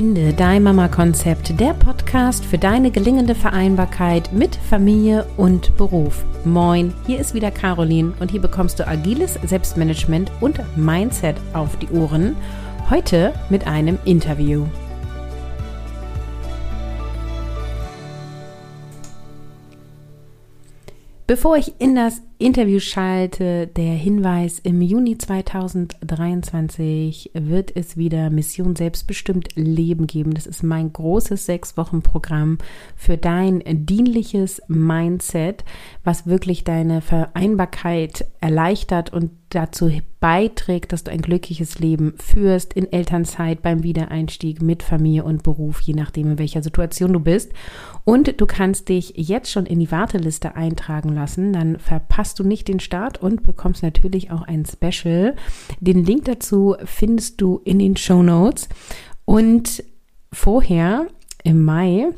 Finde dein Mama-Konzept, der Podcast für deine gelingende Vereinbarkeit mit Familie und Beruf. Moin, hier ist wieder Caroline und hier bekommst du agiles Selbstmanagement und Mindset auf die Ohren. Heute mit einem Interview. Bevor ich in das Interview schalte, der Hinweis, im Juni 2023 wird es wieder Mission Selbstbestimmt Leben geben. Das ist mein großes Sechs-Wochen-Programm für dein dienliches Mindset, was wirklich deine Vereinbarkeit erleichtert und dazu beiträgt, dass du ein glückliches Leben führst in Elternzeit, beim Wiedereinstieg mit Familie und Beruf, je nachdem, in welcher Situation du bist. Und du kannst dich jetzt schon in die Warteliste eintragen lassen, dann verpasst du nicht den Start und bekommst natürlich auch ein Special. Den Link dazu findest du in den Show Notes. Und vorher im Mai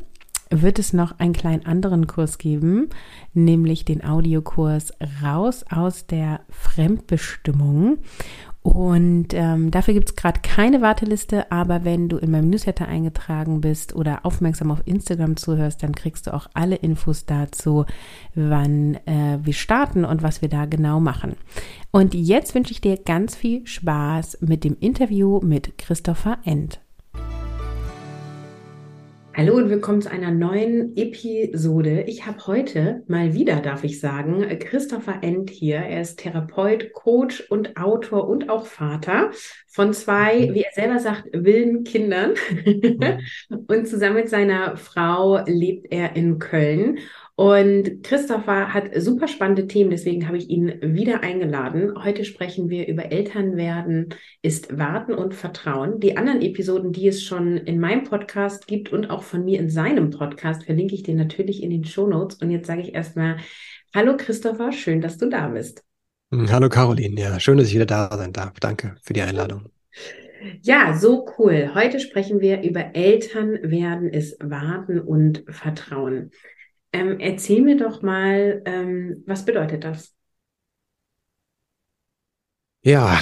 wird es noch einen kleinen anderen Kurs geben, nämlich den Audiokurs Raus aus der Fremdbestimmung. Und ähm, dafür gibt es gerade keine Warteliste, aber wenn du in meinem Newsletter eingetragen bist oder aufmerksam auf Instagram zuhörst, dann kriegst du auch alle Infos dazu, wann äh, wir starten und was wir da genau machen. Und jetzt wünsche ich dir ganz viel Spaß mit dem Interview mit Christopher End. Hallo und willkommen zu einer neuen Episode. Ich habe heute mal wieder, darf ich sagen, Christopher End hier. Er ist Therapeut, Coach und Autor und auch Vater von zwei, mhm. wie er selber sagt, wilden Kindern. Mhm. und zusammen mit seiner Frau lebt er in Köln. Und Christopher hat super spannende Themen, deswegen habe ich ihn wieder eingeladen. Heute sprechen wir über Elternwerden, ist Warten und Vertrauen. Die anderen Episoden, die es schon in meinem Podcast gibt und auch von mir in seinem Podcast, verlinke ich dir natürlich in den Show Notes. Und jetzt sage ich erstmal, hallo Christopher, schön, dass du da bist. Hm, hallo Caroline, ja, schön, dass ich wieder da sein darf. Danke für die Einladung. Ja, so cool. Heute sprechen wir über Elternwerden, ist Warten und Vertrauen. Ähm, erzähl mir doch mal, ähm, was bedeutet das? Ja,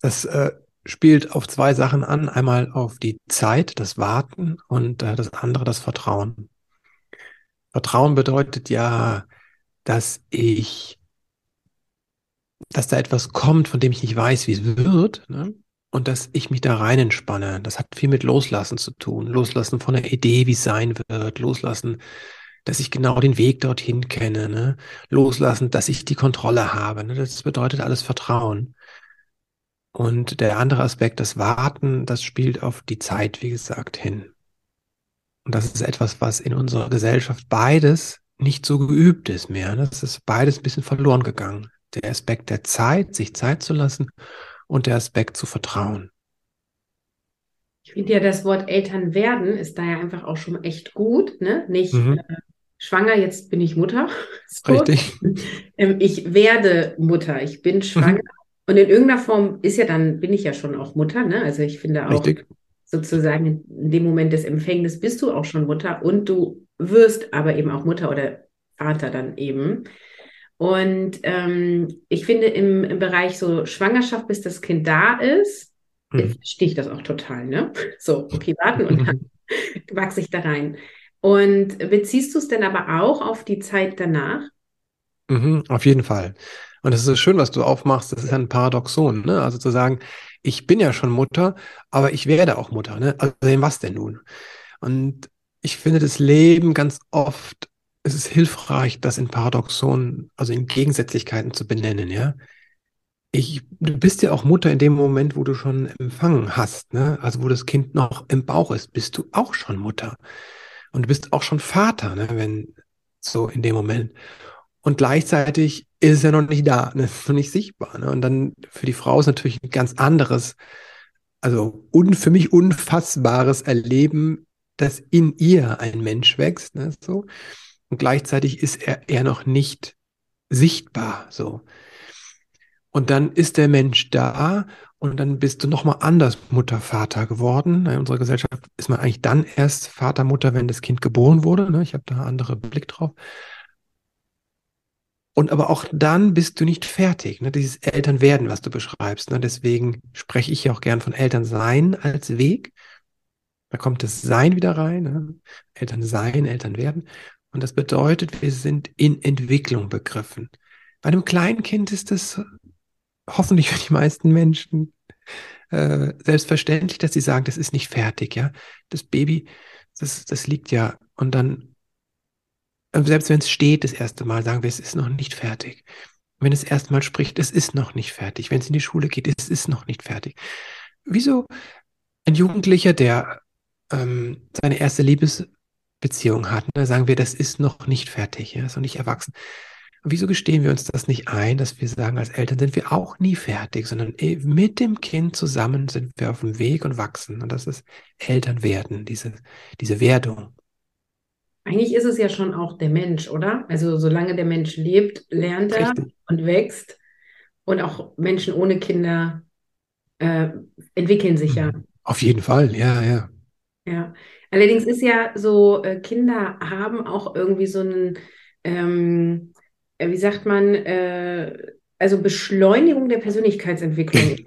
das äh, spielt auf zwei Sachen an. Einmal auf die Zeit, das Warten und äh, das andere das Vertrauen. Vertrauen bedeutet ja, dass ich, dass da etwas kommt, von dem ich nicht weiß, wie es wird, ne? und dass ich mich da rein entspanne. Das hat viel mit Loslassen zu tun. Loslassen von der Idee, wie es sein wird. Loslassen dass ich genau den Weg dorthin kenne, ne? loslassen, dass ich die Kontrolle habe. Ne? Das bedeutet alles Vertrauen. Und der andere Aspekt, das Warten, das spielt auf die Zeit, wie gesagt, hin. Und das ist etwas, was in unserer Gesellschaft beides nicht so geübt ist mehr. Ne? Das ist beides ein bisschen verloren gegangen. Der Aspekt der Zeit, sich Zeit zu lassen und der Aspekt zu vertrauen. Ich finde ja, das Wort Eltern werden ist da ja einfach auch schon echt gut, ne? Nicht mhm. äh, schwanger, jetzt bin ich Mutter. So. Richtig. Ähm, ich werde Mutter, ich bin schwanger. Mhm. Und in irgendeiner Form ist ja dann, bin ich ja schon auch Mutter, ne? Also ich finde auch Richtig. sozusagen in dem Moment des Empfängnisses bist du auch schon Mutter und du wirst aber eben auch Mutter oder Vater dann eben. Und ähm, ich finde im, im Bereich so Schwangerschaft, bis das Kind da ist, mhm. sticht das auch total, ne? So, okay, warten und dann wachse ich da rein. Und beziehst du es denn aber auch auf die Zeit danach? Mhm, auf jeden Fall. Und es ist schön, was du aufmachst. Das ist ein Paradoxon, ne? Also zu sagen, ich bin ja schon Mutter, aber ich werde auch Mutter, ne? Also was denn nun? Und ich finde das Leben ganz oft, es ist hilfreich, das in Paradoxonen, also in Gegensätzlichkeiten zu benennen, ja? Ich, du bist ja auch Mutter in dem Moment, wo du schon empfangen hast, ne? Also wo das Kind noch im Bauch ist, bist du auch schon Mutter. Und du bist auch schon Vater, ne, wenn so in dem Moment. Und gleichzeitig ist ja noch nicht da, ne, ist noch nicht sichtbar. Ne? Und dann für die Frau ist natürlich ein ganz anderes, also un, für mich unfassbares Erleben, dass in ihr ein Mensch wächst. Ne, so. Und gleichzeitig ist er, er noch nicht sichtbar. So. Und dann ist der Mensch da und dann bist du nochmal anders Mutter, Vater geworden. In unserer Gesellschaft ist man eigentlich dann erst Vater, Mutter, wenn das Kind geboren wurde. Ne? Ich habe da einen anderen Blick drauf. Und aber auch dann bist du nicht fertig. Ne? Dieses Elternwerden, was du beschreibst. Ne? Deswegen spreche ich ja auch gern von Elternsein als Weg. Da kommt das Sein wieder rein, ne? Eltern sein, Eltern werden. Und das bedeutet, wir sind in Entwicklung begriffen. Bei einem kleinen Kind ist das hoffentlich für die meisten Menschen äh, selbstverständlich, dass sie sagen, das ist nicht fertig, ja. Das Baby, das, das liegt ja. Und dann, äh, selbst wenn es steht das erste Mal, sagen wir, es ist noch nicht fertig. Wenn es erstmal spricht, es ist noch nicht fertig. Wenn es in die Schule geht, es ist noch nicht fertig. Wieso ein Jugendlicher, der ähm, seine erste Liebesbeziehung hat, da sagen wir, das ist noch nicht fertig, ja, ist noch nicht erwachsen. Und wieso gestehen wir uns das nicht ein, dass wir sagen, als Eltern sind wir auch nie fertig, sondern eh, mit dem Kind zusammen sind wir auf dem Weg und wachsen. Und das ist Elternwerden, diese, diese Werdung. Eigentlich ist es ja schon auch der Mensch, oder? Also solange der Mensch lebt, lernt er Richtig. und wächst. Und auch Menschen ohne Kinder äh, entwickeln sich ja. Auf jeden Fall, ja, ja. Ja. Allerdings ist ja so, äh, Kinder haben auch irgendwie so einen, ähm, äh, wie sagt man, äh, also Beschleunigung der Persönlichkeitsentwicklung.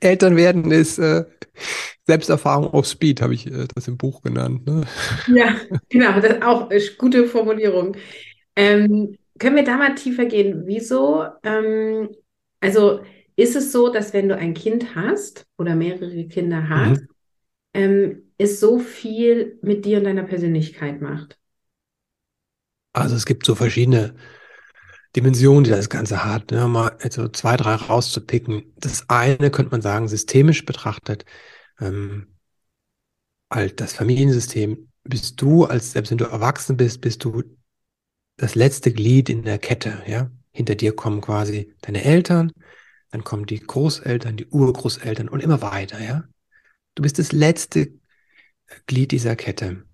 Eltern werden ist äh, Selbsterfahrung auf Speed, habe ich äh, das im Buch genannt. Ne? Ja, genau, das ist auch eine gute Formulierung. Ähm, können wir da mal tiefer gehen? Wieso? Ähm, also ist es so, dass wenn du ein Kind hast oder mehrere Kinder hast, mhm. ähm, es so viel mit dir und deiner Persönlichkeit macht? Also es gibt so verschiedene Dimensionen, die das Ganze hat. Ne? Mal also zwei, drei rauszupicken. Das eine könnte man sagen, systemisch betrachtet, ähm, halt das Familiensystem, bist du, als selbst wenn du erwachsen bist, bist du das letzte Glied in der Kette, ja. Hinter dir kommen quasi deine Eltern, dann kommen die Großeltern, die Urgroßeltern und immer weiter, ja. Du bist das letzte Glied dieser Kette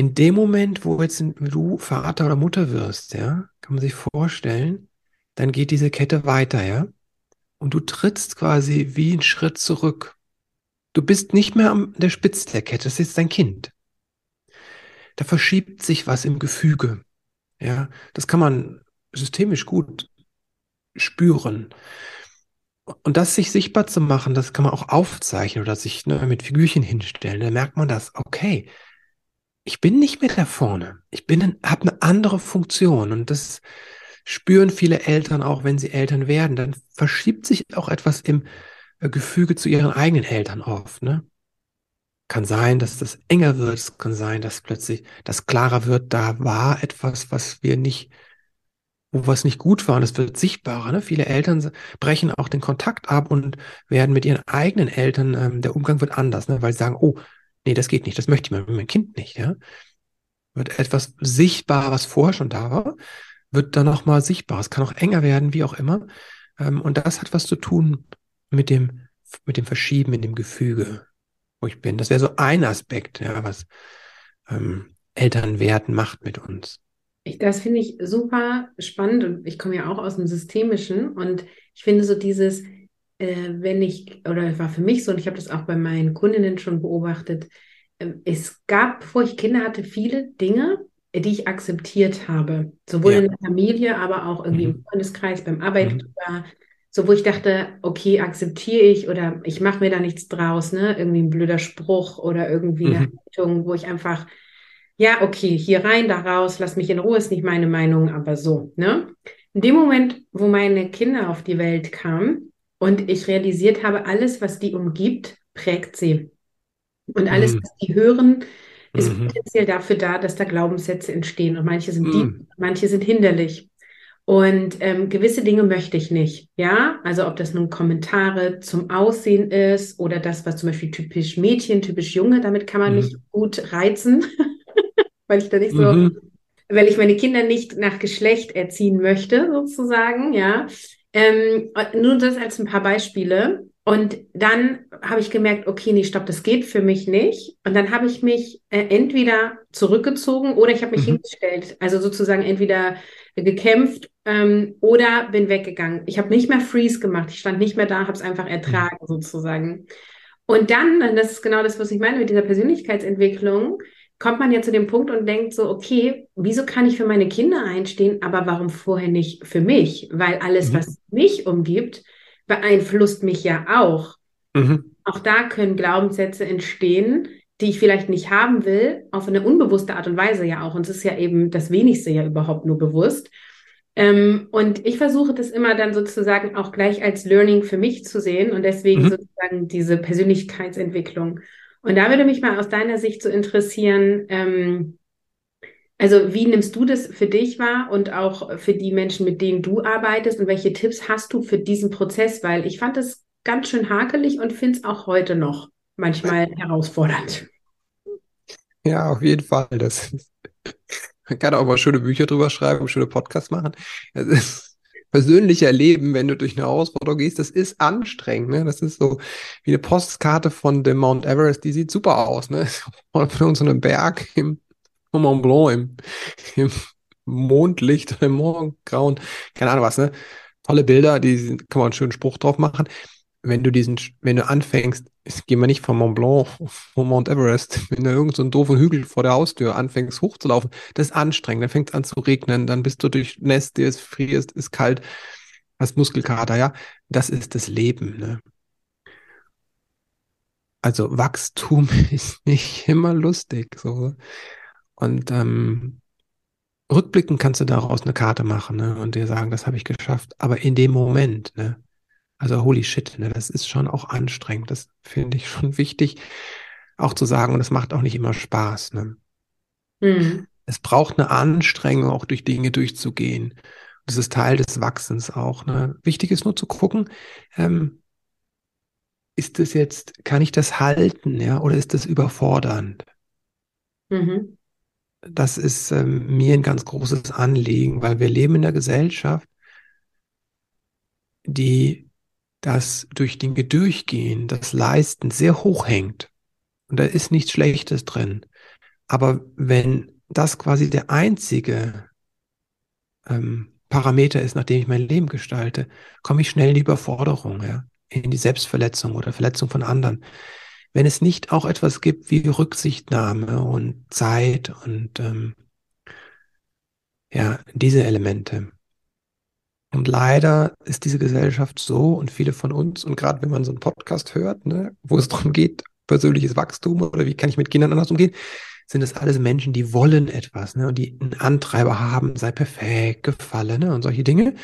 in dem Moment, wo jetzt du Vater oder Mutter wirst, ja, kann man sich vorstellen, dann geht diese Kette weiter, ja. Und du trittst quasi wie einen Schritt zurück. Du bist nicht mehr an der Spitze der Kette, das ist dein Kind. Da verschiebt sich was im Gefüge. Ja, das kann man systemisch gut spüren. Und das sich sichtbar zu machen, das kann man auch aufzeichnen oder sich ne, mit Figürchen hinstellen. Da merkt man das, okay, ich bin nicht mehr da vorne. Ich bin, habe eine andere Funktion und das spüren viele Eltern auch, wenn sie Eltern werden. Dann verschiebt sich auch etwas im äh, Gefüge zu ihren eigenen Eltern oft. Ne? Kann sein, dass das enger wird. Es kann sein, dass plötzlich das klarer wird. Da war etwas, was wir nicht, wo was nicht gut war. Und es wird sichtbarer. Ne? Viele Eltern brechen auch den Kontakt ab und werden mit ihren eigenen Eltern, ähm, der Umgang wird anders, ne? weil sie sagen, oh, nee, das geht nicht, das möchte ich mit meinem Kind nicht, ja. Wird etwas sichtbar, was vorher schon da war, wird dann nochmal sichtbar. Es kann auch enger werden, wie auch immer. Ähm, und das hat was zu tun mit dem, mit dem Verschieben in dem Gefüge, wo ich bin. Das wäre so ein Aspekt, ja, was ähm, Elternwerten macht mit uns. Ich, das finde ich super spannend und ich komme ja auch aus dem Systemischen und ich finde so dieses, äh, wenn ich, oder es war für mich so, und ich habe das auch bei meinen Kundinnen schon beobachtet, äh, es gab, bevor ich Kinder hatte, viele Dinge, die ich akzeptiert habe. Sowohl ja. in der Familie, aber auch irgendwie mhm. im Freundeskreis, beim Arbeitgeber. Mhm. So, wo ich dachte, okay, akzeptiere ich oder ich mache mir da nichts draus, ne? Irgendwie ein blöder Spruch oder irgendwie mhm. eine Haltung, wo ich einfach, ja, okay, hier rein, da raus, lass mich in Ruhe, ist nicht meine Meinung, aber so, ne? In dem Moment, wo meine Kinder auf die Welt kamen, und ich realisiert habe, alles, was die umgibt, prägt sie. Und alles, mhm. was die hören, ist mhm. potenziell dafür da, dass da Glaubenssätze entstehen. Und manche sind mhm. die, manche sind hinderlich. Und ähm, gewisse Dinge möchte ich nicht. Ja, also ob das nun Kommentare zum Aussehen ist oder das, was zum Beispiel typisch Mädchen, typisch Junge, damit kann man mich mhm. gut reizen, weil ich da nicht so, mhm. weil ich meine Kinder nicht nach Geschlecht erziehen möchte, sozusagen. Ja, ähm, nur das als ein paar Beispiele. Und dann habe ich gemerkt, okay, nee, stopp, das geht für mich nicht. Und dann habe ich mich äh, entweder zurückgezogen oder ich habe mich mhm. hingestellt. Also sozusagen entweder gekämpft ähm, oder bin weggegangen. Ich habe nicht mehr Freeze gemacht. Ich stand nicht mehr da, habe es einfach ertragen mhm. sozusagen. Und dann, und das ist genau das, was ich meine mit dieser Persönlichkeitsentwicklung, kommt man ja zu dem Punkt und denkt so, okay, wieso kann ich für meine Kinder einstehen, aber warum vorher nicht für mich? Weil alles, mhm. was mich umgibt, beeinflusst mich ja auch. Mhm. auch da können Glaubenssätze entstehen, die ich vielleicht nicht haben will, auf eine unbewusste Art und Weise ja auch. Und es ist ja eben das wenigste ja überhaupt nur bewusst. Ähm, und ich versuche das immer dann sozusagen auch gleich als Learning für mich zu sehen und deswegen mhm. sozusagen diese Persönlichkeitsentwicklung. Und da würde mich mal aus deiner Sicht so interessieren, ähm, also wie nimmst du das für dich wahr und auch für die Menschen, mit denen du arbeitest und welche Tipps hast du für diesen Prozess? Weil ich fand es ganz schön hakelig und finde es auch heute noch manchmal herausfordernd. Ja, auf jeden Fall. Das man kann auch mal schöne Bücher drüber schreiben, schöne Podcasts machen. Das ist persönlich erleben, wenn du durch eine Herausforderung gehst, das ist anstrengend. Ne? Das ist so wie eine Postkarte von dem Mount Everest, die sieht super aus. Ne? Von so einem Berg im Mont Blanc im, im Mondlicht im Morgengrauen, keine Ahnung was, ne? Tolle Bilder, die kann man einen schönen Spruch drauf machen. Wenn du diesen, wenn du anfängst, gehen wir nicht von Mont Blanc, von Mount Everest, wenn du irgendeinen so doofen Hügel vor der Haustür anfängst hochzulaufen, das ist anstrengend, dann fängt es an zu regnen, dann bist du durchnässt, dir ist frierst, ist kalt, hast Muskelkater, ja. Das ist das Leben, ne? Also Wachstum ist nicht immer lustig, so. Und ähm, rückblickend kannst du daraus eine Karte machen ne, und dir sagen, das habe ich geschafft. Aber in dem Moment, ne, also holy shit, ne, das ist schon auch anstrengend. Das finde ich schon wichtig, auch zu sagen. Und es macht auch nicht immer Spaß. Ne. Mhm. Es braucht eine Anstrengung, auch durch Dinge durchzugehen. Das ist Teil des Wachsens auch. Ne. Wichtig ist nur zu gucken, ähm, ist das jetzt, kann ich das halten, ja, oder ist das überfordernd? Mhm das ist ähm, mir ein ganz großes Anliegen, weil wir leben in einer Gesellschaft, die das durch Dinge durchgehen, das Leisten sehr hoch hängt. Und da ist nichts Schlechtes drin. Aber wenn das quasi der einzige ähm, Parameter ist, nach dem ich mein Leben gestalte, komme ich schnell in die Überforderung, ja, in die Selbstverletzung oder Verletzung von anderen wenn es nicht auch etwas gibt wie Rücksichtnahme und Zeit und ähm, ja, diese Elemente. Und leider ist diese Gesellschaft so und viele von uns, und gerade wenn man so einen Podcast hört, ne, wo es darum geht, persönliches Wachstum oder wie kann ich mit Kindern anders umgehen, sind es alles Menschen, die wollen etwas, ne, und die einen Antreiber haben, sei perfekt, gefallen, ne, und solche Dinge.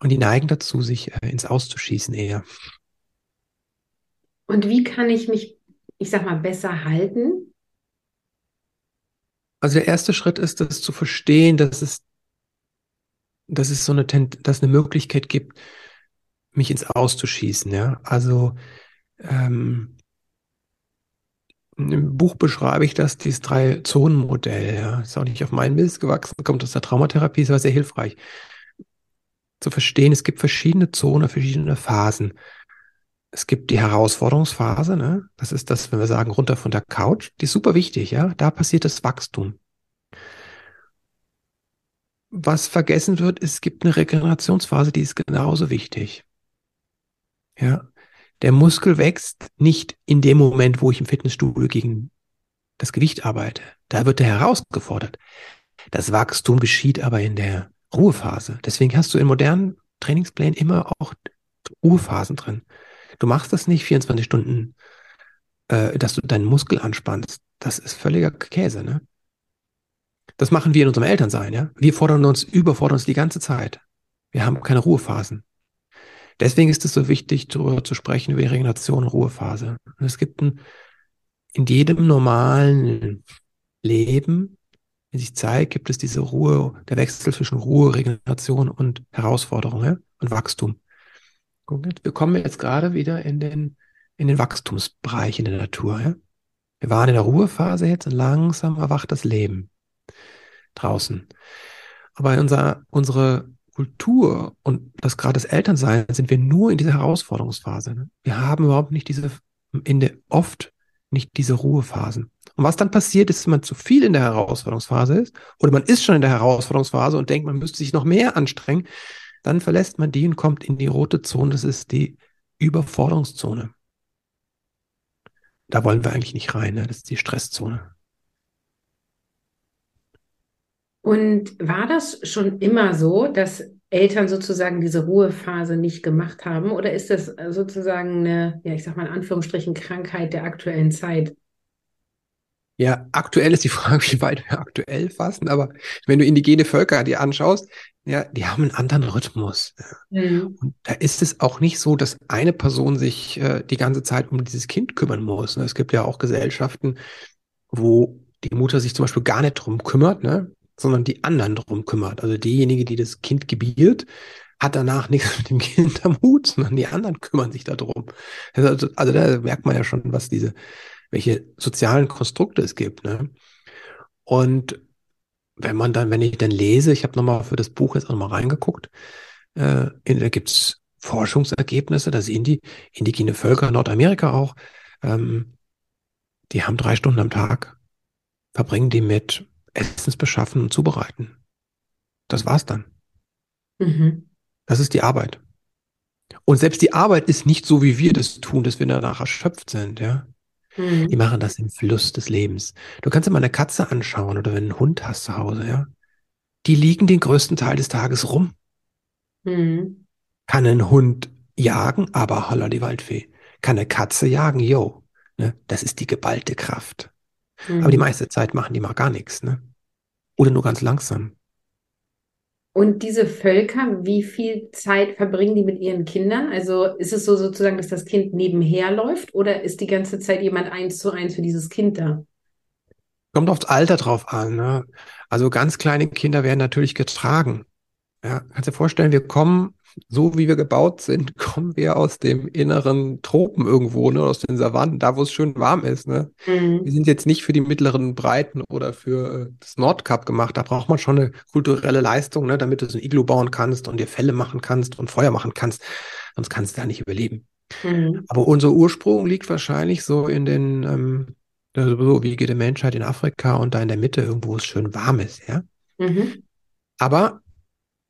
Und die neigen dazu, sich äh, ins Auszuschießen eher. Und wie kann ich mich, ich sag mal, besser halten? Also der erste Schritt ist, das zu verstehen, dass es, dass es so eine, dass eine Möglichkeit gibt, mich ins Auszuschießen, ja. Also ähm, im Buch beschreibe ich das, dieses Drei-Zonen-Modell, ja. Ist auch nicht auf meinen Mist gewachsen, kommt aus der Traumatherapie, ist aber sehr hilfreich. Zu verstehen, es gibt verschiedene Zonen, verschiedene Phasen es gibt die Herausforderungsphase, ne? Das ist das, wenn wir sagen, runter von der Couch. Die ist super wichtig, ja. Da passiert das Wachstum. Was vergessen wird, es gibt eine Regenerationsphase, die ist genauso wichtig. Ja. Der Muskel wächst nicht in dem Moment, wo ich im Fitnessstudio gegen das Gewicht arbeite. Da wird er herausgefordert. Das Wachstum geschieht aber in der Ruhephase. Deswegen hast du in modernen Trainingsplänen immer auch Ruhephasen drin. Du machst das nicht 24 Stunden, äh, dass du deinen Muskel anspannst. Das ist völliger Käse, ne? Das machen wir in unserem Elternsein, ja? Wir fordern uns, überfordern uns die ganze Zeit. Wir haben keine Ruhephasen. Deswegen ist es so wichtig, darüber zu sprechen, über die Regeneration und Ruhephase. Und es gibt ein, in jedem normalen Leben, wenn sich zeigt, gibt es diese Ruhe, der Wechsel zwischen Ruhe, Regeneration und Herausforderung ja? und Wachstum. Wir kommen jetzt gerade wieder in den, in den Wachstumsbereich in der Natur. Ja? Wir waren in der Ruhephase jetzt und langsam erwacht das Leben draußen. Aber in unserer, unsere Kultur und das gerade das Elternsein sind wir nur in dieser Herausforderungsphase. Ne? Wir haben überhaupt nicht diese, in der, oft nicht diese Ruhephasen. Und was dann passiert ist, wenn man zu viel in der Herausforderungsphase ist oder man ist schon in der Herausforderungsphase und denkt, man müsste sich noch mehr anstrengen, dann verlässt man die und kommt in die rote Zone. Das ist die Überforderungszone. Da wollen wir eigentlich nicht rein. Ne? Das ist die Stresszone. Und war das schon immer so, dass Eltern sozusagen diese Ruhephase nicht gemacht haben? Oder ist das sozusagen eine, ja, ich sag mal in Anführungsstrichen, Krankheit der aktuellen Zeit? Ja, aktuell ist die Frage, wie weit wir aktuell fassen, aber wenn du indigene Völker dir anschaust, ja, die haben einen anderen Rhythmus. Mhm. Und da ist es auch nicht so, dass eine Person sich äh, die ganze Zeit um dieses Kind kümmern muss. Ne? Es gibt ja auch Gesellschaften, wo die Mutter sich zum Beispiel gar nicht drum kümmert, ne? Sondern die anderen drum kümmert. Also diejenige, die das Kind gebiert, hat danach nichts mit dem Kind am Hut, sondern die anderen kümmern sich darum. Also, also da merkt man ja schon, was diese welche sozialen Konstrukte es gibt. Ne? Und wenn man dann, wenn ich dann lese, ich habe nochmal für das Buch jetzt auch nochmal reingeguckt, äh, in, da gibt's Forschungsergebnisse, da sehen die indigene Völker, Nordamerika auch, ähm, die haben drei Stunden am Tag, verbringen die mit Essensbeschaffen und Zubereiten. Das war's dann. Mhm. Das ist die Arbeit. Und selbst die Arbeit ist nicht so, wie wir das tun, dass wir danach erschöpft sind, ja. Mhm. Die machen das im Fluss des Lebens. Du kannst dir mal eine Katze anschauen oder wenn du einen Hund hast zu Hause, ja. Die liegen den größten Teil des Tages rum. Mhm. Kann ein Hund jagen, aber holla die Waldfee. Kann eine Katze jagen, yo. Ne? Das ist die geballte Kraft. Mhm. Aber die meiste Zeit machen die mal gar nichts, ne? Oder nur ganz langsam. Und diese Völker, wie viel Zeit verbringen die mit ihren Kindern? Also ist es so sozusagen, dass das Kind nebenher läuft oder ist die ganze Zeit jemand eins zu eins für dieses Kind da? Kommt aufs Alter drauf an. Ne? Also ganz kleine Kinder werden natürlich getragen. Ja, kannst dir vorstellen, wir kommen so wie wir gebaut sind, kommen wir aus dem inneren Tropen irgendwo, ne, aus den Savannen, da wo es schön warm ist. Ne? Mhm. Wir sind jetzt nicht für die mittleren Breiten oder für äh, das Nordkap gemacht. Da braucht man schon eine kulturelle Leistung, ne, damit du so ein Iglu bauen kannst und dir Fälle machen kannst und Feuer machen kannst. Sonst kannst du da nicht überleben. Mhm. Aber unser Ursprung liegt wahrscheinlich so in den, ähm, so wie geht die Menschheit in Afrika und da in der Mitte irgendwo, wo es schön warm ist, ja. Mhm. Aber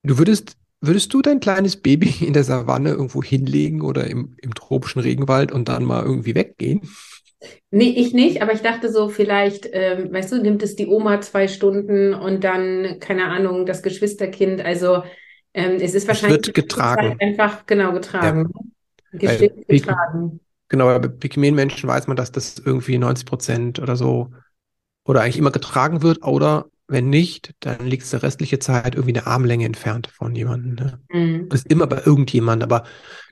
du würdest Würdest du dein kleines Baby in der Savanne irgendwo hinlegen oder im, im tropischen Regenwald und dann mal irgendwie weggehen? Nee, ich nicht, aber ich dachte so, vielleicht, ähm, weißt du, nimmt es die Oma zwei Stunden und dann, keine Ahnung, das Geschwisterkind. Also ähm, es ist wahrscheinlich es wird getragen. einfach genau getragen. Ja. Gestimmt getragen. Genau, bei Pygmäen-Menschen weiß man, dass das irgendwie 90 Prozent oder so oder eigentlich immer getragen wird oder wenn nicht, dann liegt es der restliche Zeit irgendwie eine Armlänge entfernt von jemandem. Ne? Mhm. Das ist immer bei irgendjemand, aber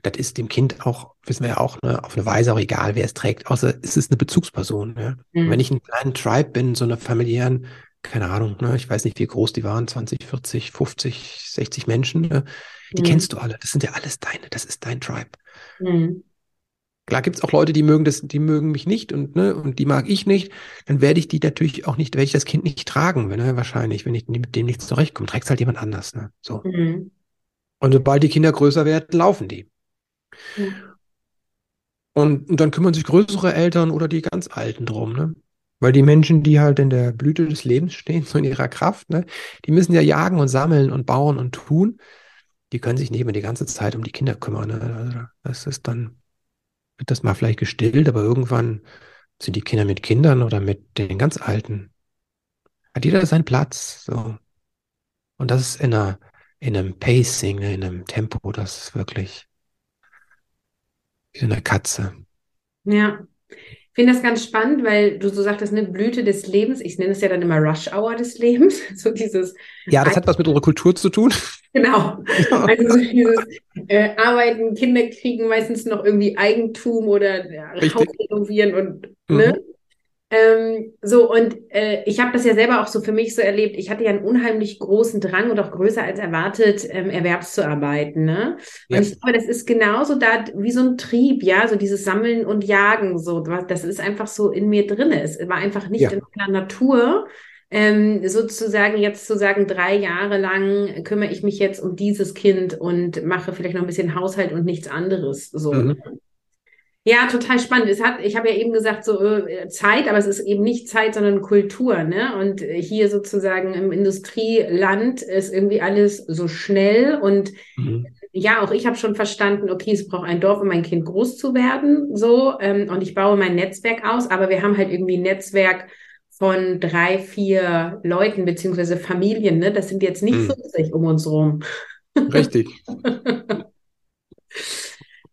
das ist dem Kind auch, wissen wir ja auch, ne, auf eine Weise auch egal, wer es trägt, außer es ist eine Bezugsperson. Ne? Mhm. Wenn ich ein kleiner Tribe bin, so einer familiären, keine Ahnung, ne, ich weiß nicht, wie groß die waren, 20, 40, 50, 60 Menschen, ne? die mhm. kennst du alle. Das sind ja alles deine, das ist dein Tribe. Mhm. Klar gibt es auch Leute, die mögen das, die mögen mich nicht und, ne, und die mag ich nicht. Dann werde ich die natürlich auch nicht, werde ich das Kind nicht tragen, wenn, ne, wahrscheinlich, wenn ich mit dem nicht zurechtkomme. Trägt halt jemand anders, ne? So. Mhm. Und sobald die Kinder größer werden, laufen die. Mhm. Und, und dann kümmern sich größere Eltern oder die ganz Alten drum, ne? Weil die Menschen, die halt in der Blüte des Lebens stehen, so in ihrer Kraft, ne, die müssen ja jagen und sammeln und bauen und tun. Die können sich nicht immer die ganze Zeit um die Kinder kümmern. Ne? Also das ist dann wird das mal vielleicht gestillt, aber irgendwann sind die Kinder mit Kindern oder mit den ganz Alten. Hat jeder seinen Platz. So. Und das ist in, einer, in einem Pacing, in einem Tempo, das ist wirklich wie eine Katze. Ja. Ich finde das ganz spannend, weil du so sagtest, eine Blüte des Lebens. Ich nenne es ja dann immer Rush Hour des Lebens. So dieses. Ja, das hat was mit unserer Kultur zu tun. Genau. Also so dieses äh, Arbeiten, Kinder kriegen meistens noch irgendwie Eigentum oder ja, Haus renovieren und mhm. Ähm, so, und äh, ich habe das ja selber auch so für mich so erlebt. Ich hatte ja einen unheimlich großen Drang und auch größer als erwartet, ähm, erwerbszuarbeiten. Ne? Und ja. ich glaube, das ist genauso da wie so ein Trieb, ja, so dieses Sammeln und Jagen. So, das ist einfach so in mir drin. Es war einfach nicht ja. in meiner Natur ähm, sozusagen jetzt zu sagen, drei Jahre lang kümmere ich mich jetzt um dieses Kind und mache vielleicht noch ein bisschen Haushalt und nichts anderes. So. Mhm. Ja, total spannend. Es hat, ich habe ja eben gesagt, so äh, Zeit, aber es ist eben nicht Zeit, sondern Kultur, ne? Und hier sozusagen im Industrieland ist irgendwie alles so schnell und mhm. ja, auch ich habe schon verstanden, okay, es braucht ein Dorf, um mein Kind groß zu werden, so ähm, und ich baue mein Netzwerk aus, aber wir haben halt irgendwie ein Netzwerk von drei, vier Leuten beziehungsweise Familien. Ne? Das sind jetzt nicht Mhm. 40 um uns rum. Richtig.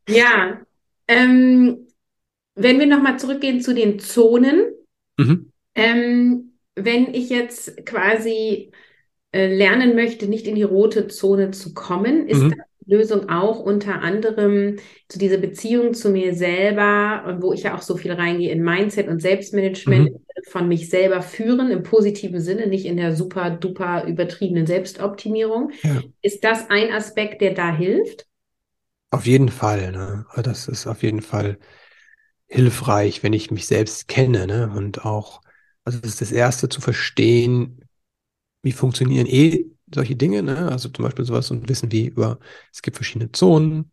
Ja, ähm, wenn wir nochmal zurückgehen zu den Zonen, Mhm. ähm, wenn ich jetzt quasi äh, lernen möchte, nicht in die rote Zone zu kommen, ist Mhm. Lösung auch unter anderem zu dieser Beziehung zu mir selber, und wo ich ja auch so viel reingehe in Mindset und Selbstmanagement, Mhm. von mich selber führen, im positiven Sinne, nicht in der super duper übertriebenen Selbstoptimierung. Ja. Ist das ein Aspekt, der da hilft? Auf jeden Fall, ne? Das ist auf jeden Fall hilfreich, wenn ich mich selbst kenne, ne? Und auch, also das ist das Erste zu verstehen, wie funktionieren eh solche Dinge, ne? Also zum Beispiel sowas und wissen wie über, es gibt verschiedene Zonen,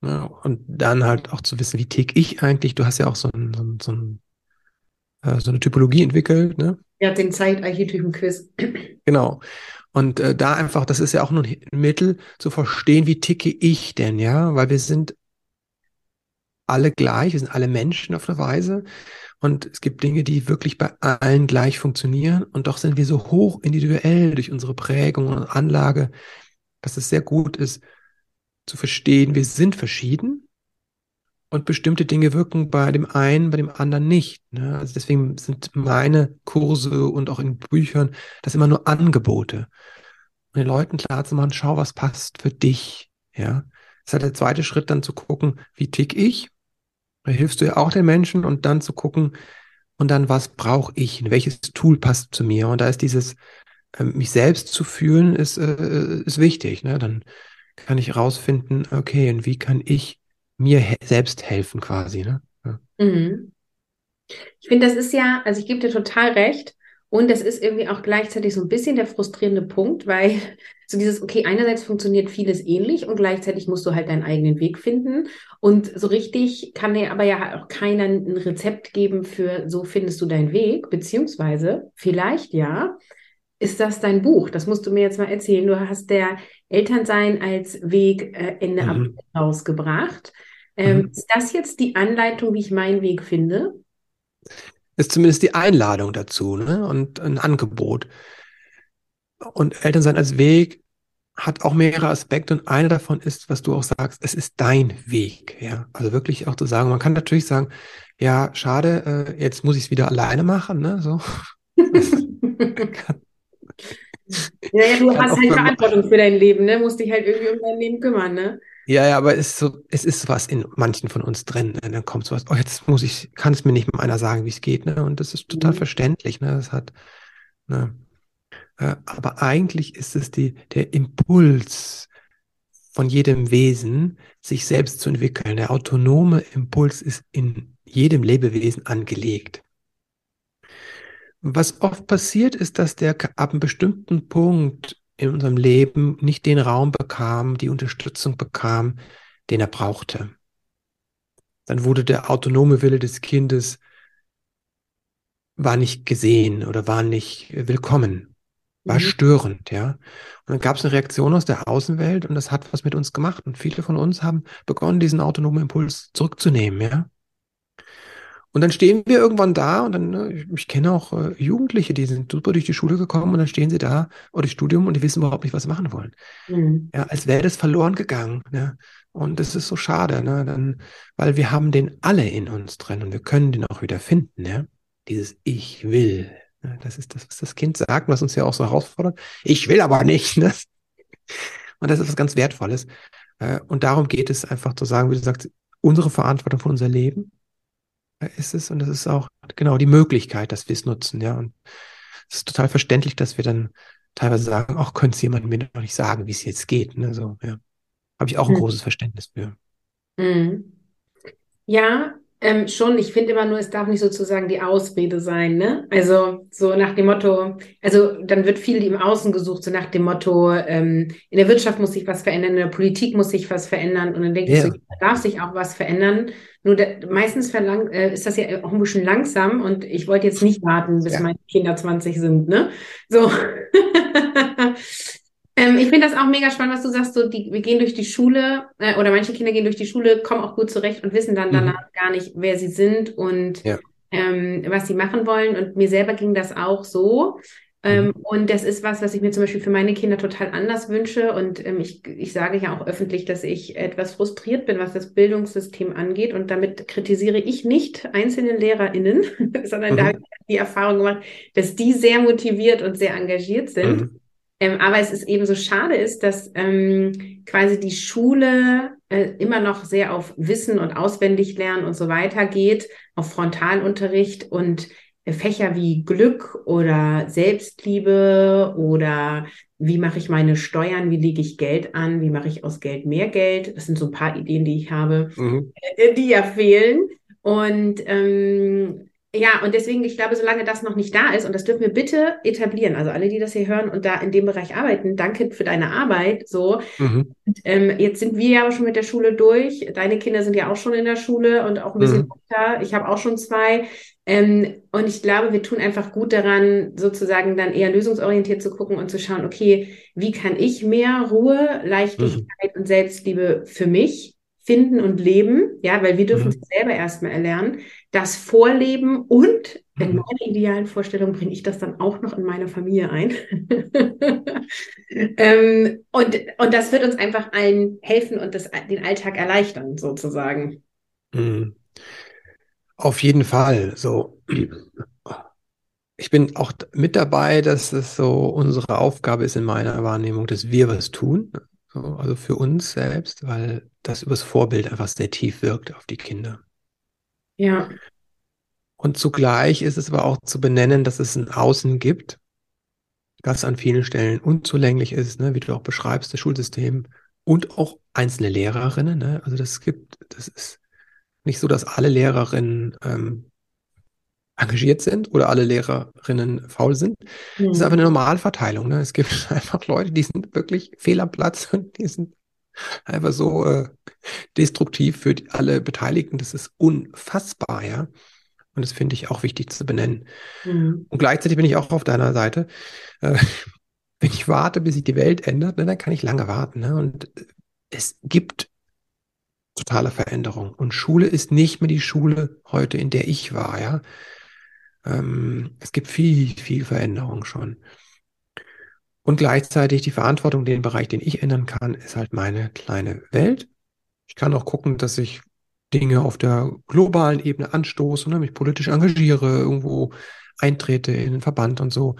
ne? Und dann halt auch zu wissen, wie tick ich eigentlich. Du hast ja auch so ein, so ein, so ein, äh, so eine Typologie entwickelt, ne? Ja, den Zeitarchetypen-Quiz. Genau. Und äh, da einfach, das ist ja auch nur ein Mittel zu verstehen, wie ticke ich denn, ja? Weil wir sind alle gleich, wir sind alle Menschen auf eine Weise. Und es gibt Dinge, die wirklich bei allen gleich funktionieren. Und doch sind wir so hoch individuell durch unsere Prägung und Anlage, dass es sehr gut ist, zu verstehen, wir sind verschieden. Und bestimmte Dinge wirken bei dem einen, bei dem anderen nicht. Ne? Also deswegen sind meine Kurse und auch in Büchern das immer nur Angebote. Und den Leuten klar zu machen, schau, was passt für dich. Ja, das ist halt der zweite Schritt, dann zu gucken, wie tick ich? Da hilfst du ja auch den Menschen und dann zu gucken, und dann, was brauche ich? Welches Tool passt zu mir? Und da ist dieses, äh, mich selbst zu fühlen, ist, äh, ist wichtig. Ne? Dann kann ich herausfinden, okay, und wie kann ich mir he selbst helfen quasi, ne? Ja. Mhm. Ich finde, das ist ja, also ich gebe dir total recht. Und das ist irgendwie auch gleichzeitig so ein bisschen der frustrierende Punkt, weil so dieses, okay, einerseits funktioniert vieles ähnlich und gleichzeitig musst du halt deinen eigenen Weg finden. Und so richtig kann dir aber ja auch keiner ein Rezept geben für, so findest du deinen Weg, beziehungsweise vielleicht ja, ist das dein Buch? Das musst du mir jetzt mal erzählen. Du hast der Elternsein als Weg äh, Ende Mhm. April rausgebracht. Ähm, Mhm. ist das jetzt die Anleitung, wie ich meinen Weg finde? Ist zumindest die Einladung dazu, ne? Und ein Angebot. Und Elternsein als Weg hat auch mehrere Aspekte und einer davon ist, was du auch sagst, es ist dein Weg, ja. Also wirklich auch zu sagen, man kann natürlich sagen, ja, schade, äh, jetzt muss ich es wieder alleine machen, ne? So. Ja, ja, du hast halt Verantwortung für dein Leben, ne? Musst dich halt irgendwie um dein Leben kümmern, ne? Ja, ja, aber es ist so, es ist was in manchen von uns drin. Ne? Dann kommt sowas, oh, jetzt muss ich, kann es mir nicht mal einer sagen, wie es geht, ne? Und das ist total Mhm. verständlich, ne? Das hat, ne? Äh, aber eigentlich ist es die, der Impuls von jedem Wesen, sich selbst zu entwickeln. Der autonome Impuls ist in jedem Lebewesen angelegt. Was oft passiert, ist, dass der ab einem bestimmten Punkt in unserem Leben nicht den Raum bekam, die Unterstützung bekam, den er brauchte. Dann wurde der autonome Wille des Kindes war nicht gesehen oder war nicht willkommen, war Mhm. störend, ja. Und dann gab es eine Reaktion aus der Außenwelt und das hat was mit uns gemacht. Und viele von uns haben begonnen, diesen autonomen Impuls zurückzunehmen, ja. Und dann stehen wir irgendwann da und dann, ne, ich, ich kenne auch äh, Jugendliche, die sind super durch die Schule gekommen und dann stehen sie da oder das Studium und die wissen überhaupt nicht, was sie machen wollen. Mhm. Ja, als wäre das verloren gegangen. Ne? Und das ist so schade, ne? Dann, weil wir haben den alle in uns drin und wir können den auch wieder finden, ja. Dieses Ich will. Ne? Das ist das, was das Kind sagt, was uns ja auch so herausfordert. Ich will aber nicht. Ne? Und das ist was ganz Wertvolles. Äh, Und darum geht es einfach zu sagen, wie du sagst, unsere Verantwortung für unser Leben ist es und das ist auch genau die Möglichkeit, dass wir es nutzen, ja. Und es ist total verständlich, dass wir dann teilweise sagen, ach, könnte es jemand mir noch nicht sagen, wie es jetzt geht, ne, so, ja. Habe ich auch ein Mhm. großes Verständnis für. Mhm. Ja, ähm, schon. Ich finde immer nur, es darf nicht sozusagen die Ausrede sein, ne? Also so nach dem Motto, also dann wird viel im Außen gesucht, so nach dem Motto, ähm, in der Wirtschaft muss sich was verändern, in der Politik muss sich was verändern. Und dann denke ich so, da darf sich auch was verändern. Nur der, meistens verlang, äh, ist das ja auch ein bisschen langsam und ich wollte jetzt nicht warten, bis Ja. meine Kinder 20 sind, ne? So. Ähm, ich finde das auch mega spannend, was du sagst, so die, wir gehen durch die Schule äh, oder manche Kinder gehen durch die Schule, kommen auch gut zurecht und wissen dann Mhm. danach gar nicht, wer sie sind und Ja. ähm, was sie machen wollen. Und mir selber ging das auch so. Ähm, mhm. Und das ist was, was ich mir zum Beispiel für meine Kinder total anders wünsche. Und ähm, ich, ich sage ja auch öffentlich, dass ich etwas frustriert bin, was das Bildungssystem angeht. Und damit kritisiere ich nicht einzelne LehrerInnen, sondern mhm. da habe ich die Erfahrung gemacht, dass die sehr motiviert und sehr engagiert sind. Mhm. Ähm, aber es ist eben so schade ist, dass ähm, quasi die Schule äh, immer noch sehr auf Wissen und auswendig lernen und so weiter geht, auf Frontalunterricht und Fächer wie Glück oder Selbstliebe oder wie mache ich meine Steuern, wie lege ich Geld an, wie mache ich aus Geld mehr Geld. Das sind so ein paar Ideen, die ich habe, mhm. Äh, die ja fehlen. Und ähm, ja, und deswegen, ich glaube, solange das noch nicht da ist, und das dürfen wir bitte etablieren, also alle, die das hier hören und da in dem Bereich arbeiten, danke für deine Arbeit. So, mhm. und, ähm, jetzt sind wir ja aber schon mit der Schule durch. Deine Kinder sind ja auch schon in der Schule und auch ein bisschen mhm. weiter. Ich habe auch schon zwei. Ähm, und ich glaube, wir tun einfach gut daran, sozusagen dann eher lösungsorientiert zu gucken und zu schauen, okay, wie kann ich mehr Ruhe, Leichtigkeit mhm. und Selbstliebe für mich finden und leben, ja, weil wir dürfen mhm. es selber erstmal erlernen, das vorleben und in mhm. meiner idealen Vorstellung bringe ich das dann auch noch in meine Familie ein. ähm, und, und das wird uns einfach allen helfen und das, den Alltag erleichtern, sozusagen. Mhm. Auf jeden Fall. So. Ich bin auch mit dabei, dass es so unsere Aufgabe ist in meiner Wahrnehmung, dass wir was tun. So, also für uns selbst, weil das übers Vorbild einfach sehr tief wirkt auf die Kinder. Ja. Und zugleich ist es aber auch zu benennen, dass es ein Außen gibt, das an vielen Stellen unzulänglich ist, ne, wie du auch beschreibst, das Schulsystem und auch einzelne Lehrerinnen. Ne? Also das gibt, das ist nicht so, dass alle Lehrerinnen ähm, engagiert sind oder alle Lehrerinnen faul sind. Mhm. Das ist einfach eine Normalverteilung. Ne? Es gibt einfach Leute, die sind wirklich fehl am Platz und die sind einfach so äh, destruktiv für die, alle Beteiligten. Das ist unfassbar, ja. Und das finde ich auch wichtig zu benennen. Mhm. Und gleichzeitig bin ich auch auf deiner Seite. Äh, wenn ich warte, bis sich die Welt ändert, ne, dann kann ich lange warten. Ne? Und es gibt totale Veränderung. Und Schule ist nicht mehr die Schule heute, in der ich war, ja. Ähm, es gibt viel, viel Veränderung schon. Und gleichzeitig die Verantwortung, den Bereich, den ich ändern kann, ist halt meine kleine Welt. Ich kann auch gucken, dass ich Dinge auf der globalen Ebene anstoße, ne, mich politisch engagiere, irgendwo eintrete in den Verband und so.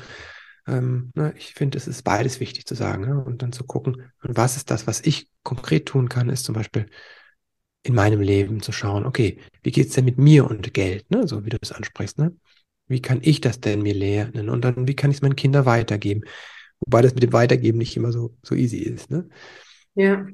Ähm, ne, ich finde, es ist beides wichtig zu sagen ne, und dann zu gucken, was ist das, was ich konkret tun kann, ist zum Beispiel in meinem Leben zu schauen, okay, wie geht's denn mit mir und Geld, ne, so wie du es ansprichst, ne? Wie kann ich das denn mir lernen? Und dann, wie kann ich es meinen Kindern weitergeben? Wobei das mit dem Weitergeben nicht immer so, so easy ist, ne? Ja.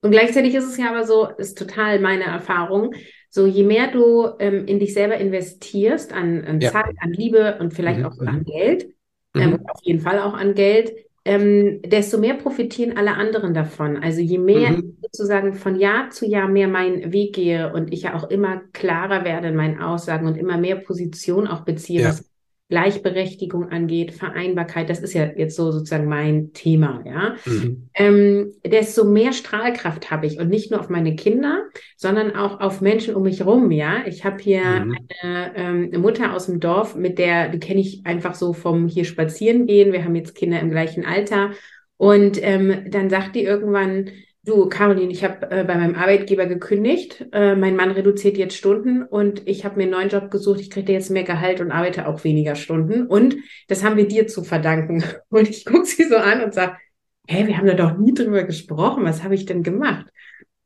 Und gleichzeitig ist es ja aber so, ist total meine Erfahrung, so je mehr du ähm, in dich selber investierst, an, an ja. Zeit, an Liebe und vielleicht mhm. auch an mhm. Geld, ähm, mhm. auf jeden Fall auch an Geld, ähm, desto mehr profitieren alle anderen davon. Also je mehr mhm. ich sozusagen von Jahr zu Jahr mehr meinen Weg gehe und ich ja auch immer klarer werde in meinen Aussagen und immer mehr Position auch beziehe, ja. was Gleichberechtigung angeht, Vereinbarkeit, das ist ja jetzt so sozusagen mein Thema, ja, mhm. ähm, desto mehr Strahlkraft habe ich und nicht nur auf meine Kinder, sondern auch auf Menschen um mich rum, ja. Ich habe hier mhm. eine, ähm, eine, Mutter aus dem Dorf, mit der, die kenne ich einfach so vom hier spazieren gehen. Wir haben jetzt Kinder im gleichen Alter und ähm, dann sagt die irgendwann, Du, Caroline, ich habe äh, bei meinem Arbeitgeber gekündigt. Äh, mein Mann reduziert jetzt Stunden und ich habe mir einen neuen Job gesucht. Ich kriege jetzt mehr Gehalt und arbeite auch weniger Stunden. Und das haben wir dir zu verdanken. Und ich gucke sie so an und sage, hey, wir haben da doch nie drüber gesprochen. Was habe ich denn gemacht?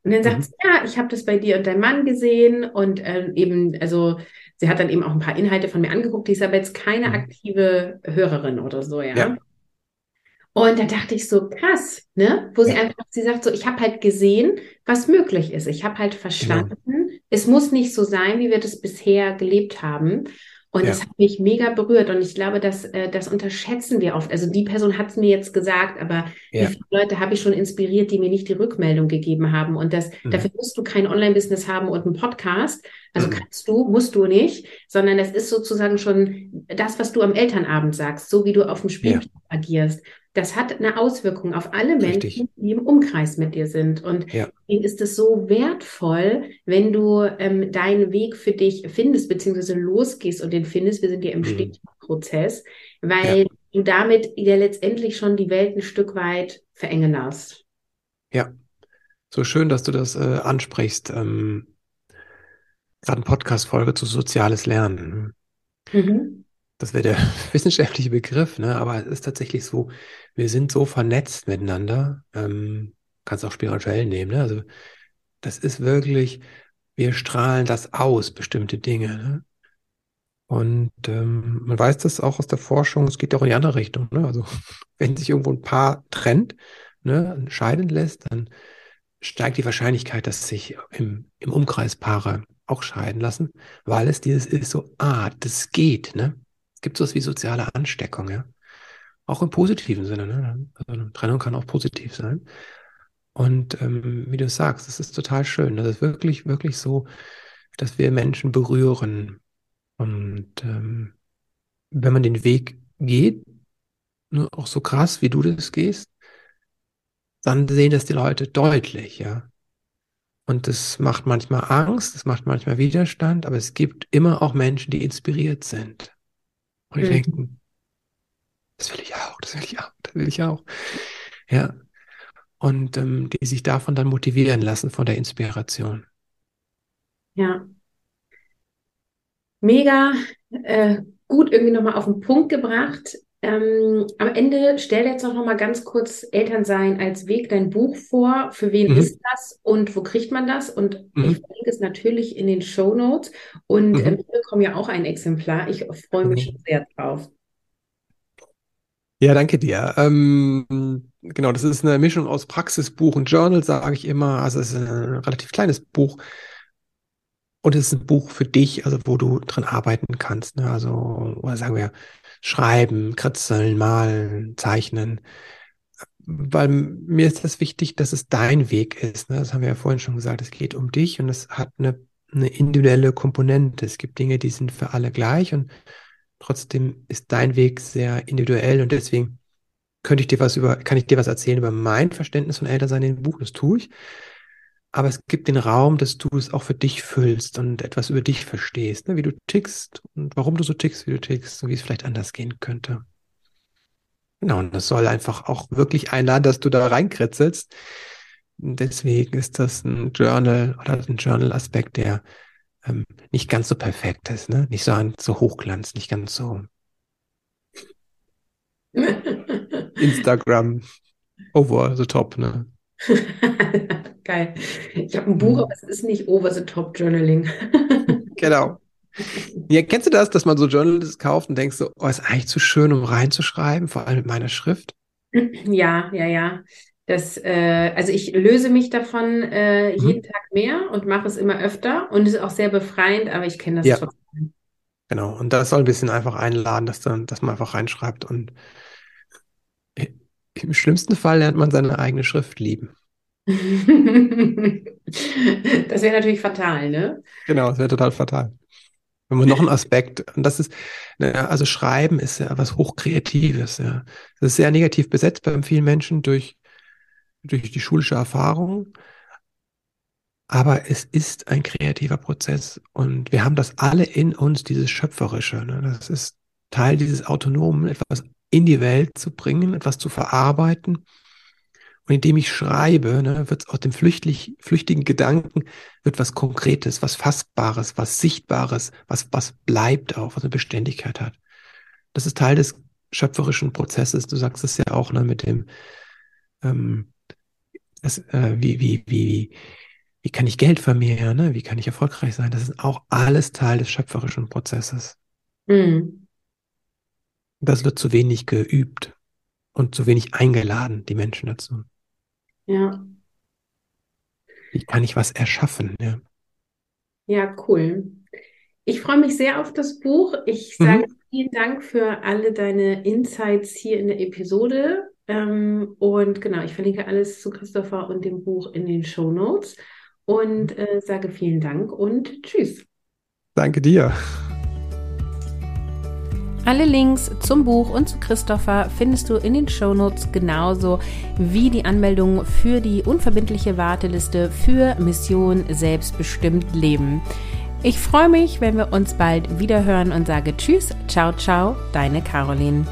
Und dann sagt mhm. sie, ja, ich habe das bei dir und deinem Mann gesehen und äh, eben, also sie hat dann eben auch ein paar Inhalte von mir angeguckt. Die ist aber jetzt keine mhm. aktive Hörerin oder so, ja. ja. Und da dachte ich so, krass, ne? Wo sie einfach, sie sagt so, ich habe halt gesehen, was möglich ist. Ich habe halt genau. verstanden, genau. es muss nicht so sein, wie wir das bisher gelebt haben. Und ja. das hat mich mega berührt. Und ich glaube, dass, äh, das unterschätzen wir oft. Also die Person hat es mir jetzt gesagt, aber ja. wie viele Leute habe ich schon inspiriert, die mir nicht die Rückmeldung gegeben haben. Und das, mhm. dafür musst du kein Online-Business haben und einen Podcast. Also mhm. kannst du, musst du nicht, sondern das ist sozusagen schon das, was du am Elternabend sagst, so wie du auf dem Spielplatz ja. agierst. Das hat eine Auswirkung auf alle Menschen, Richtig. die im Umkreis mit dir sind. Und Ja. deswegen ist es so wertvoll, wenn du ähm, deinen Weg für dich findest, beziehungsweise losgehst und den findest. Wir sind ja im Mhm. stetigen Prozess, weil du damit ja letztendlich schon die Welt ein Stück weit verengen darfst. Ja. So schön, dass du das äh, ansprichst. Ähm, gerade eine Podcast-Folge zu soziales Lernen. Mhm. Das wäre der wissenschaftliche Begriff, ne? Aber es ist tatsächlich so, wir sind so vernetzt miteinander. Ähm, kannst auch spirituell nehmen, ne? Also das ist wirklich, wir strahlen das aus, bestimmte Dinge, ne? Und ähm, man weiß das auch aus der Forschung, es geht auch in die andere Richtung, ne? Also wenn sich irgendwo ein Paar trennt, ne, scheiden lässt, dann steigt die Wahrscheinlichkeit, dass sich im, im Umkreis Paare auch scheiden lassen, weil es dieses ist so, ah, das geht, ne? Es gibt sowas wie soziale Ansteckung, ja. Auch im positiven Sinne, ne? Also eine Trennung kann auch positiv sein. Und ähm, wie du sagst, es ist total schön. Das ist wirklich, wirklich so, dass wir Menschen berühren. Und ähm, wenn man den Weg geht, ne, auch so krass, wie du das gehst, dann sehen das die Leute deutlich, ja. Und das macht manchmal Angst, das macht manchmal Widerstand, aber es gibt immer auch Menschen, die inspiriert sind. Und die Mhm. denken, das will ich auch, das will ich auch, das will ich auch. Ja. Und ähm, die sich davon dann motivieren lassen von der Inspiration. Ja. Mega äh, gut irgendwie nochmal auf den Punkt gebracht. Ähm, am Ende stell jetzt noch mal ganz kurz Elternsein als Weg dein Buch vor. Für wen Mhm. ist das und wo kriegt man das? Und Mhm. ich verlinke es natürlich in den Show Notes. Und Mhm. ähm, ich bekomme ja auch ein Exemplar. Ich freue mich Mhm. schon sehr drauf. Ja, danke dir. Ähm, genau, das ist eine Mischung aus Praxisbuch und Journal, sage ich immer. Also es ist ein relativ kleines Buch. Und es ist ein Buch für dich, also wo du dran arbeiten kannst. Ne? Also, oder sagen wir, schreiben, kritzeln, malen, zeichnen. Weil mir ist das wichtig, dass es dein Weg ist. Ne? Das haben wir ja vorhin schon gesagt. Es geht um dich und es hat eine, eine individuelle Komponente. Es gibt Dinge, die sind für alle gleich und trotzdem ist dein Weg sehr individuell und deswegen könnte ich dir was über, kann ich dir was erzählen über mein Verständnis von Elternsein in dem Buch. Das tue ich. Aber es gibt den Raum, dass du es auch für dich füllst und etwas über dich verstehst, ne? wie du tickst und warum du so tickst, wie du tickst und wie es vielleicht anders gehen könnte. Genau, und das soll einfach auch wirklich einladen, dass du da reinkritzelst. Deswegen ist das ein Journal oder ein Journal-Aspekt, der ähm, nicht ganz so perfekt ist, ne? Nicht so so Hochglanz, nicht ganz so Instagram over the top, ne? Geil. Ich habe ein Buch, Mhm. aber es ist nicht Over the Top Journaling. Genau. Ja, kennst du das, dass man so Journals kauft und denkst so, oh, ist eigentlich zu schön, um reinzuschreiben, vor allem mit meiner Schrift? Ja, ja, ja. Das, äh, also ich löse mich davon äh, Mhm. jeden Tag mehr und mache es immer öfter und es ist auch sehr befreiend, aber ich kenne das Ja. trotzdem. Genau. Und das soll ein bisschen einfach einladen, dass dann, dass man einfach reinschreibt und im schlimmsten Fall lernt man seine eigene Schrift lieben. Das wäre natürlich fatal, ne? Genau, das wäre total fatal. Wenn man noch einen Aspekt, und das ist, ne, also Schreiben ist ja was Hochkreatives, ja. Das ist sehr negativ besetzt bei vielen Menschen durch, durch die schulische Erfahrung. Aber es ist ein kreativer Prozess und wir haben das alle in uns, dieses Schöpferische. Ne? Das ist Teil dieses Autonomen, etwas in die Welt zu bringen, etwas zu verarbeiten. Und indem ich schreibe, ne, wird aus dem flüchtig, flüchtigen Gedanken wird was Konkretes, was Fassbares, was Sichtbares, was, was bleibt auch, was eine Beständigkeit hat. Das ist Teil des schöpferischen Prozesses. Du sagst es ja auch ne, mit dem, ähm, das, äh, wie, wie, wie, wie kann ich Geld vermehren, ne? wie kann ich erfolgreich sein. Das ist auch alles Teil des schöpferischen Prozesses. Mhm. Das wird zu wenig geübt und zu wenig eingeladen, die Menschen dazu. Ja, Wie kann ich was erschaffen? Ja. ja, cool. Ich freue mich sehr auf das Buch. Ich sage vielen Dank für alle deine Insights hier in der Episode. Ähm, und genau, ich verlinke alles zu Christopher und dem Buch in den Show Notes und äh, sage vielen Dank und tschüss. Danke dir. Alle Links zum Buch und zu Christopher findest du in den Shownotes genauso wie die Anmeldung für die unverbindliche Warteliste für Mission Selbstbestimmt Leben. Ich freue mich, wenn wir uns bald wieder hören und sage Tschüss, ciao, ciao, deine Caroline.